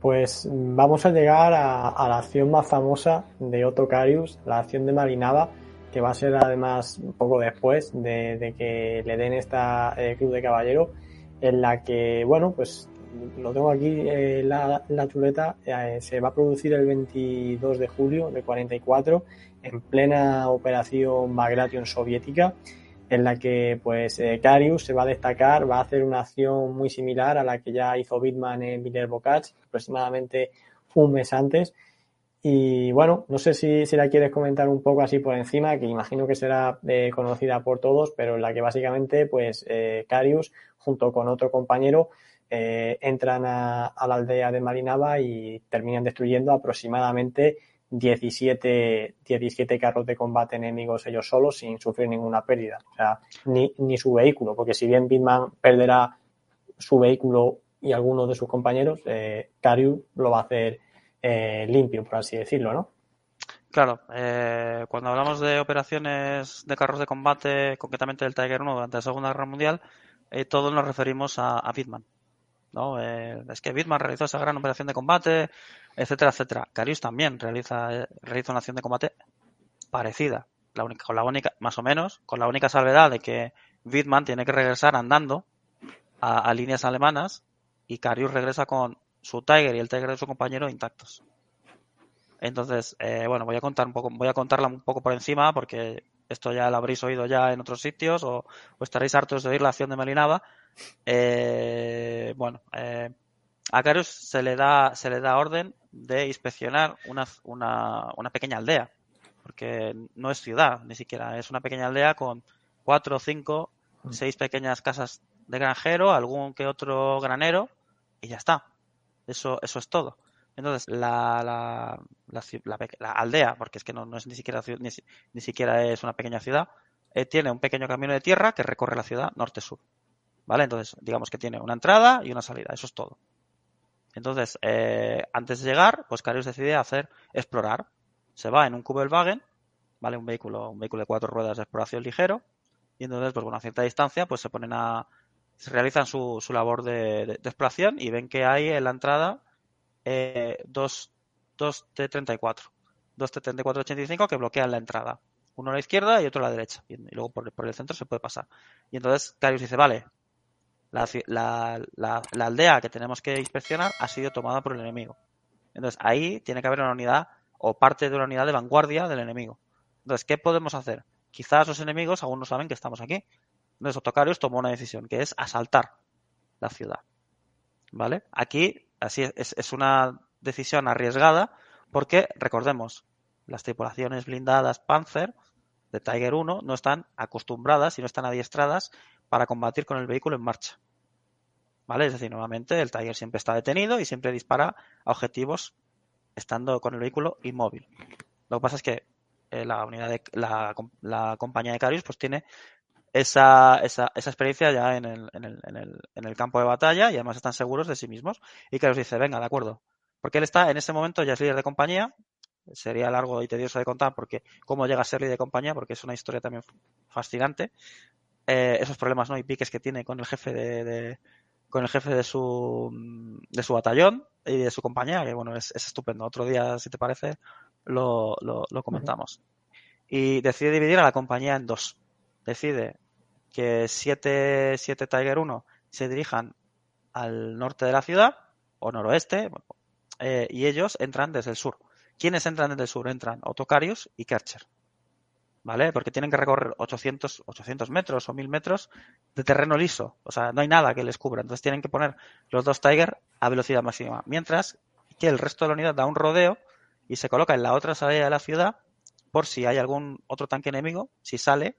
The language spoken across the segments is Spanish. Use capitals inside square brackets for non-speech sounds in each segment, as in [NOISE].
Pues vamos a llegar a, la acción más famosa de Otto Carius, la acción de Marinaba, que va a ser además poco después de, que le den esta eh, de Caballero, en la que, bueno, pues lo tengo aquí eh, la, la, chuleta, eh, se va a producir el 22 de julio de 44 en plena operación Bagration soviética en la que pues eh, Carius se va a destacar, va a hacer una acción muy similar a la que ya hizo Bitman en Miller Bocach aproximadamente un mes antes. Y bueno, no sé si, si la quieres comentar un poco así por encima, que imagino que será eh, conocida por todos, pero en la que básicamente pues eh, Carius junto con otro compañero eh, entran a, a, la aldea de Marinaba y terminan destruyendo aproximadamente 17, 17 carros de combate enemigos ellos solos sin sufrir ninguna pérdida. O sea, ni, ni su vehículo, porque si bien Bitman perderá su vehículo y algunos de sus compañeros, eh, lo va a hacer eh, limpio, por así decirlo, ¿no? Claro, eh, cuando hablamos de operaciones de carros de combate, concretamente del Tiger 1 durante la Segunda Guerra Mundial, eh, todos nos referimos a, a Bitman. ¿no? Eh, es que Bitman realizó esa gran operación de combate, etcétera, etcétera. Carius también realiza, eh, realiza una acción de combate parecida, la única, con la única, más o menos, con la única salvedad de que Bitman tiene que regresar andando a, líneas alemanas y Carius regresa con su Tiger y el Tiger de su compañero intactos. Entonces, eh, bueno, voy a contar un poco, voy a contarla un poco por encima porque esto ya lo habréis oído ya en otros sitios o, estaréis hartos de oír la acción de Melinaba. Eh, bueno, eh, a Carius se le da se le da orden de inspeccionar una, una, una pequeña aldea, porque no es ciudad ni siquiera, es una pequeña aldea con cuatro, cinco, mm. seis pequeñas casas de granjero, algún que otro granero y ya está. Eso, eso es todo. Entonces, la, la, la, aldea, porque es que no, no es ni siquiera, ni, ni, siquiera es una pequeña ciudad, eh, tiene un pequeño camino de tierra que recorre la ciudad norte-sur. ¿Vale? Entonces, digamos que tiene una entrada y una salida, eso es todo. Entonces, eh, antes de llegar, pues Carius decide hacer explorar. Se va en un Kubelwagen, ¿vale? Un vehículo, un vehículo de cuatro ruedas de exploración ligero, y entonces, pues bueno, a cierta distancia, pues se ponen a, se realizan su, su labor de, de, exploración y ven que hay en la entrada eh, dos, dos T-34, dos T-34-85 que bloquean la entrada. Uno a la izquierda y otro a la derecha. Y, luego por, por, el centro se puede pasar. Y entonces Carius dice, vale, la, la, aldea que tenemos que inspeccionar ha sido tomada por el enemigo. Entonces ahí tiene que haber una unidad o parte de una unidad de vanguardia del enemigo. Entonces, ¿qué podemos hacer? Quizás los enemigos aún no saben que estamos aquí. Entonces Otocarius tomó una decisión, que es asaltar la ciudad. ¿Vale? Aquí, así es, es una decisión arriesgada, porque, recordemos, las tripulaciones blindadas Panzer de Tiger 1 no están acostumbradas y no están adiestradas para combatir con el vehículo en marcha. ¿Vale? Es decir, nuevamente el Tiger siempre está detenido y siempre dispara a objetivos estando con el vehículo inmóvil. Lo que pasa es que eh, la unidad de la, la, compañía de Carius pues tiene esa, esa, esa experiencia ya en el, en, el, en, el, en el campo de batalla y además están seguros de sí mismos. Y Carius dice, venga, de acuerdo. Porque él está en ese momento ya es líder de compañía. Sería largo y tedioso de contar porque cómo llega a ser líder de compañía, porque es una historia también fascinante eh, esos problemas ¿no? y piques que tiene con el jefe de, de, con el jefe de su de su batallón y de su compañía, que bueno, es, es estupendo. Otro día, si te parece, lo, lo, lo comentamos. Y decide dividir a la compañía en dos. Decide que siete, siete Tiger 1 se dirijan al norte de la ciudad o noroeste eh, y ellos entran desde el sur. ¿Quiénes entran desde el sur? Entran Autocarius y Kercher. ¿Vale? Porque tienen que recorrer 800, 800 metros o 1000 metros de terreno liso. O sea, no hay nada que les cubra. Entonces tienen que poner los dos Tiger a velocidad máxima. Mientras que el resto de la unidad da un rodeo y se coloca en la otra salida de la ciudad por si hay algún otro tanque enemigo, si sale,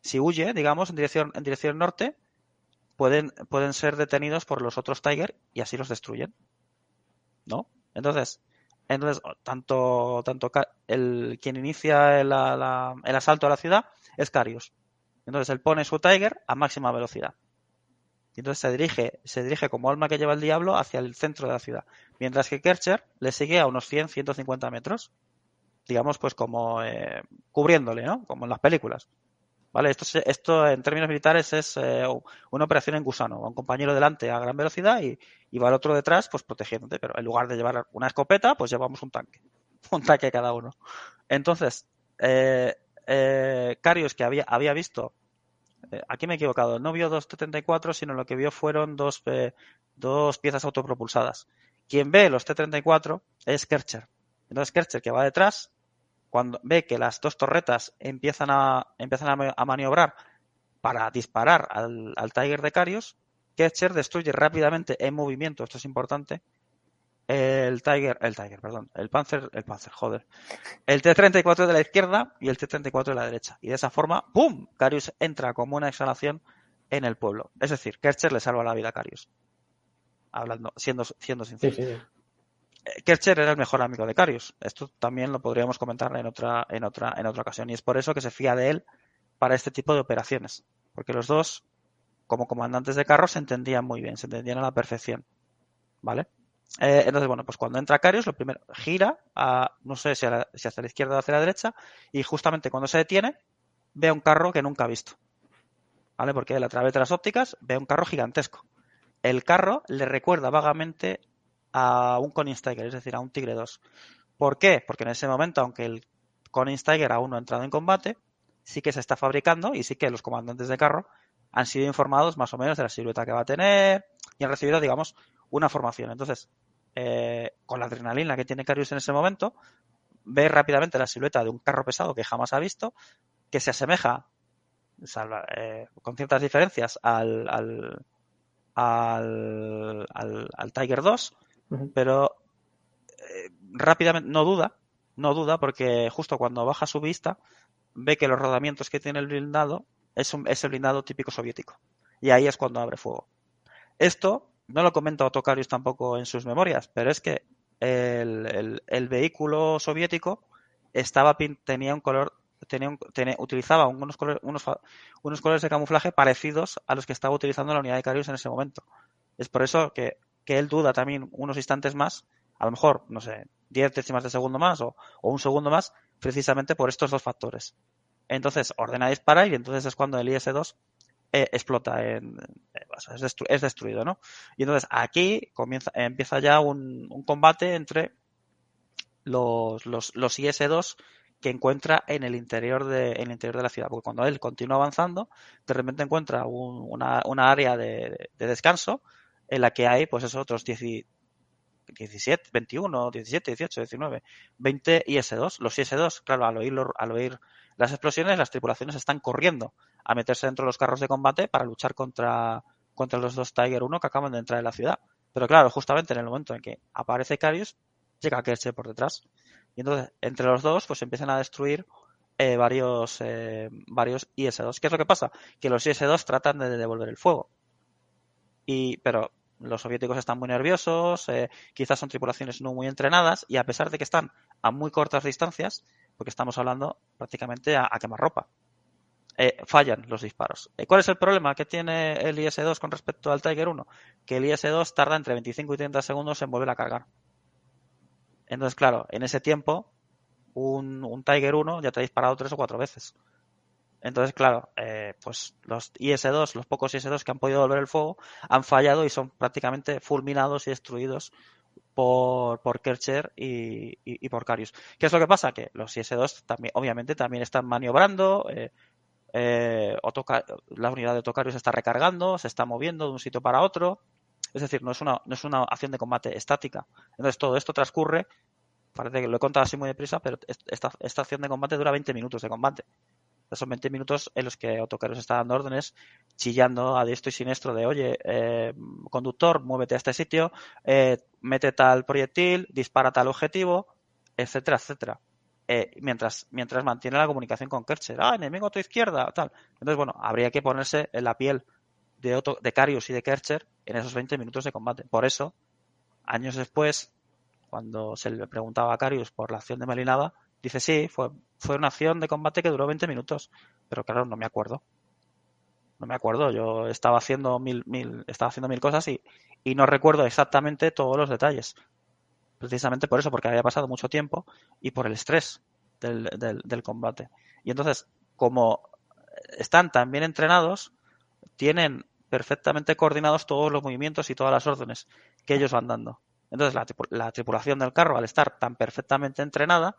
si huye, digamos, en dirección, en dirección norte, pueden, pueden ser detenidos por los otros Tiger y así los destruyen. ¿no? Entonces, entonces tanto, tanto el, quien inicia el, el asalto a la ciudad es Carius. Entonces él pone su Tiger a máxima velocidad. Y entonces se dirige, se dirige como alma que lleva el diablo hacia el centro de la ciudad. Mientras que Kercher le sigue a unos 100, 150 metros. Digamos, pues como eh, cubriéndole, ¿no? Como en las películas. ¿Vale? Esto, esto en términos militares es eh, una operación en gusano. Va un compañero delante a gran velocidad y, va el otro detrás, pues protegiéndote. Pero en lugar de llevar una escopeta, pues llevamos un tanque. [LAUGHS] Un tanque cada uno. Entonces, eh, eh, Carius, que había, había visto, eh, aquí me he equivocado, no vio dos T-34, sino lo que vio fueron dos, dos piezas autopropulsadas. Quien ve los T-34 es Kercher. Entonces Kercher, que va detrás, cuando ve que las dos torretas empiezan a, empiezan a, maniobrar para disparar al, Tiger de Carius, Ketcher destruye rápidamente en movimiento, esto es importante, el Tiger, el Tiger, perdón, el Panzer, el Panzer, joder, el T-34 de la izquierda y el T-34 de la derecha. Y de esa forma, ¡pum! Carius entra como una exhalación en el pueblo. Es decir, Kercher le salva la vida a Carius. Hablando, siendo, siendo sincero. Kercher era el mejor amigo de Carius. Esto también lo podríamos comentar en otra, en otra, en otra ocasión. Y es por eso que se fía de él para este tipo de operaciones. Porque los dos, como comandantes de carros, se entendían muy bien, se entendían a la perfección. ¿Vale? Eh, entonces, bueno, pues cuando entra Carius, lo primero, gira a, no sé si, si hacia la izquierda o hacia la derecha, y justamente cuando se detiene, ve un carro que nunca ha visto. ¿Vale? Porque él a través de las ópticas ve un carro gigantesco. El carro le recuerda vagamente a un Steiger, es decir, a un Tigre 2. ¿Por qué? Porque en ese momento, aunque el Steiger aún no ha entrado en combate, sí que se está fabricando y sí que los comandantes de carro han sido informados más o menos de la silueta que va a tener y han recibido, digamos, una formación. Entonces, eh, con la adrenalina que tiene Carius en ese momento, ve rápidamente la silueta de un carro pesado que jamás ha visto, que se asemeja, eh, con ciertas diferencias, al, al, al, al Tiger 2, pero eh, rápidamente no duda, no duda porque justo cuando baja su vista ve que los rodamientos que tiene el blindado es, un, es el blindado típico soviético. Y ahí es cuando abre fuego. Esto no lo comenta Otokarius tampoco en sus memorias, pero es que el, el, vehículo soviético estaba tenía un color tenía, utilizaba unos colores, unos, unos colores de camuflaje parecidos a los que estaba utilizando la unidad de Carius en ese momento. Es por eso que que él duda también unos instantes más, a lo mejor, no sé, 10 décimas de segundo más o, un segundo más, precisamente por estos dos factores. Entonces ordena disparar y entonces es cuando el IS-2 eh, explota, en, es, destruido, ¿no? Y entonces aquí comienza, empieza ya un, combate entre los, los, los IS-2 que encuentra en el interior de, en el interior de la ciudad. Porque cuando él continúa avanzando, de repente encuentra una, una, área de, descanso en la que hay, pues eso, otros 17, 21, 17, 18, 19, 20 IS-2. Los IS-2, claro, al oír, al oír las explosiones, las tripulaciones están corriendo a meterse dentro de los carros de combate para luchar contra, contra los dos Tiger 1 que acaban de entrar en la ciudad. Pero claro, justamente en el momento en que aparece Carius, llega Kerche por detrás. Y entonces, entre los dos, pues empiezan a destruir eh, varios, eh, varios IS-2. ¿Qué es lo que pasa? Que los IS-2 tratan de devolver el fuego. Y, pero los soviéticos están muy nerviosos, eh, quizás son tripulaciones no muy entrenadas y a pesar de que están a muy cortas distancias, porque estamos hablando prácticamente a, quemar ropa, eh, fallan los disparos. Eh, ¿Cuál es el problema que tiene el IS-2 con respecto al Tiger 1? Que el IS-2 tarda entre 25 y 30 segundos en volver a cargar. Entonces, claro, en ese tiempo, un, un Tiger 1 ya te ha disparado tres o cuatro veces. Entonces, claro, eh, pues los IS-2, los pocos IS-2 que han podido volver el fuego, han fallado y son prácticamente fulminados y destruidos por, por Kercher y, por Carius. ¿Qué es lo que pasa? Que los IS-2 también, obviamente también están maniobrando, eh, eh, la unidad de Tocarius está recargando, se está moviendo de un sitio para otro. Es decir, no es una, no es una acción de combate estática. Entonces todo esto transcurre, parece que lo he contado así muy deprisa, pero esta, esta acción de combate dura 20 minutos de combate son 20 minutos en los que Autocarros está dando órdenes, chillando a diestro y siniestro de, oye, eh, conductor, muévete a este sitio, eh, mete tal proyectil, dispara tal objetivo, etcétera, etcétera. Eh, mientras, mientras mantiene la comunicación con Kercher. Ah, enemigo a tu izquierda, tal. Entonces, bueno, habría que ponerse en la piel de, Otto, de Carius y de Kercher en esos 20 minutos de combate. Por eso, años después, cuando se le preguntaba a Carius por la acción de Malinaba, dice sí, fue, fue una acción de combate que duró 20 minutos, pero claro, no me acuerdo. No me acuerdo, yo estaba haciendo mil, mil, estaba haciendo mil cosas y, y no recuerdo exactamente todos los detalles. Precisamente por eso, porque había pasado mucho tiempo y por el estrés del, del, del combate. Y entonces, como están tan bien entrenados, tienen perfectamente coordinados todos los movimientos y todas las órdenes que ellos van dando. Entonces, la, la, tripulación del carro, al estar tan perfectamente entrenada,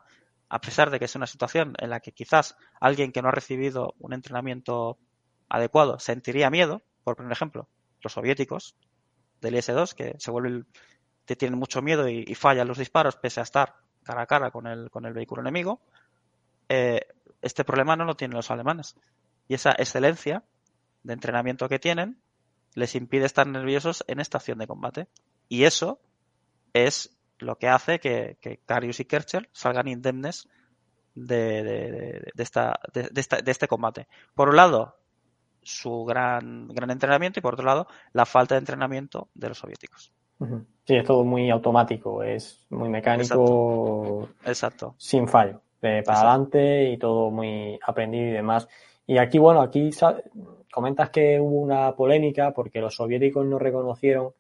a pesar de que es una situación en la que quizás alguien que no ha recibido un entrenamiento adecuado sentiría miedo, por ejemplo, los soviéticos del IS-2, que se vuelven, que tienen mucho miedo y, y, fallan los disparos pese a estar cara a cara con el, con el vehículo enemigo, eh, este problema no lo tienen los alemanes. Y esa excelencia de entrenamiento que tienen les impide estar nerviosos en esta acción de combate. Y eso es lo que hace que, que Carius y Kercher salgan indemnes de, de, de, de esta, esta, de, este combate. Por un lado, su gran, gran entrenamiento y por otro lado, la falta de entrenamiento de los soviéticos. Sí, es todo muy automático, es muy mecánico, Exacto. Exacto. sin fallo, de para Exacto. adelante y todo muy aprendido y demás. Y aquí, bueno, aquí comentas que hubo una polémica porque los soviéticos no reconocieron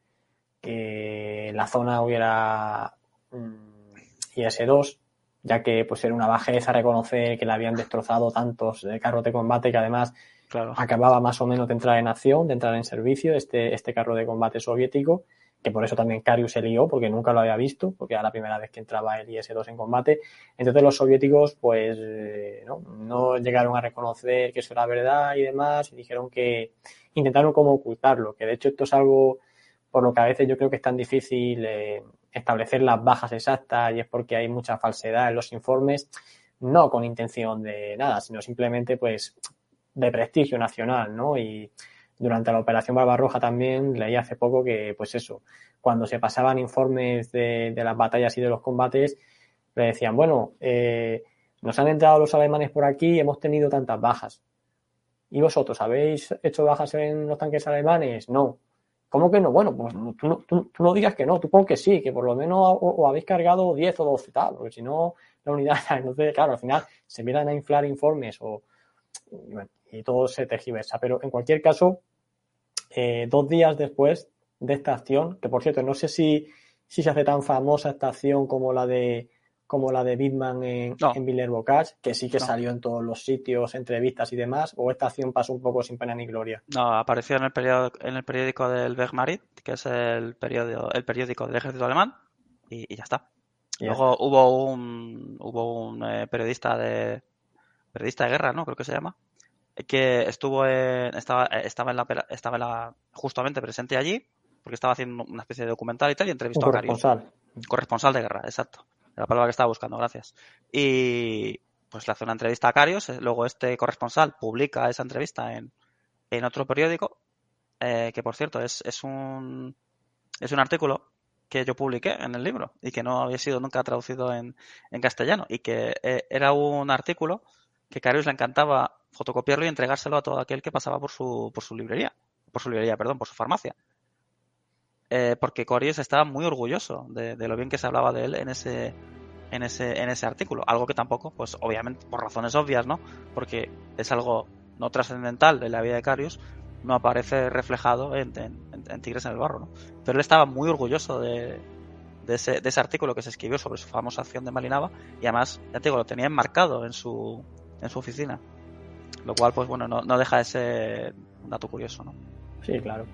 que la zona hubiera mm, IS-2, ya que pues era una bajeza reconocer que le habían destrozado tantos carros de combate que además claro. acababa más o menos de entrar en acción, de entrar en servicio este, este carro de combate soviético, que por eso también Carius se lió, porque nunca lo había visto, porque era la primera vez que entraba el IS-2 en combate. Entonces los soviéticos pues eh, ¿no? no llegaron a reconocer que eso era verdad y demás, y dijeron que intentaron como ocultarlo, que de hecho esto es algo por lo que a veces yo creo que es tan difícil eh, establecer las bajas exactas y es porque hay mucha falsedad en los informes, no con intención de nada, sino simplemente pues de prestigio nacional, ¿no? Y durante la operación Barbarroja también leí hace poco que, pues eso, cuando se pasaban informes de, las batallas y de los combates, le decían, bueno, eh, nos han entrado los alemanes por aquí y hemos tenido tantas bajas. ¿Y vosotros habéis hecho bajas en los tanques alemanes? No. ¿Cómo que no? Bueno, pues tú, no digas que no, tú pon que sí, que por lo menos o, o habéis cargado 10 o 12 tal, porque si no, la unidad, [LAUGHS] entonces, claro, al final se empiezan a inflar informes o, y todo se tergiversa. Pero en cualquier caso, eh, dos días después de esta acción, que por cierto, no sé si, si se hace tan famosa esta acción como la de como la de Bitman en, No. en que sí que No. salió en todos los sitios, entrevistas y demás, o esta acción pasó un poco sin pena ni gloria. No, apareció en el periódico, en el periódico del Bergmarit, que es el periódico, el periódico del ejército alemán, y, y ya está. Y Luego hubo un, hubo un eh, periodista de periodista de guerra, ¿no? Creo que se llama, que estuvo en, estaba, estaba en la, estaba en la, justamente presente allí, porque estaba haciendo una especie de documental y tal, y Un entrevistó a Carius. corresponsal. Corresponsal de guerra, exacto. La palabra que estaba buscando, gracias. Y pues le hace una entrevista a Carios, eh, luego este corresponsal publica esa entrevista en, en otro periódico, eh, que por cierto es, es un es un artículo que yo publiqué en el libro y que no había sido nunca traducido en, en castellano y que eh, era un artículo que Carius le encantaba fotocopiarlo y entregárselo a todo aquel que pasaba por su, por su librería, por su librería, perdón, por su farmacia eh, porque Corius estaba muy orgulloso de, lo bien que se hablaba de él en ese, en ese, en ese artículo. Algo que tampoco, pues obviamente, por razones obvias, ¿no? Porque es algo no trascendental de la vida de Carius, no aparece reflejado en, Tigres en el Barro, ¿no? Pero él estaba muy orgulloso de, de, ese, de ese artículo que se escribió sobre su famosa acción de Malinaba y además, ya te digo, lo tenía enmarcado en su, en su oficina. Lo cual, pues bueno, no, no deja de ser un dato curioso, ¿no? Sí, claro.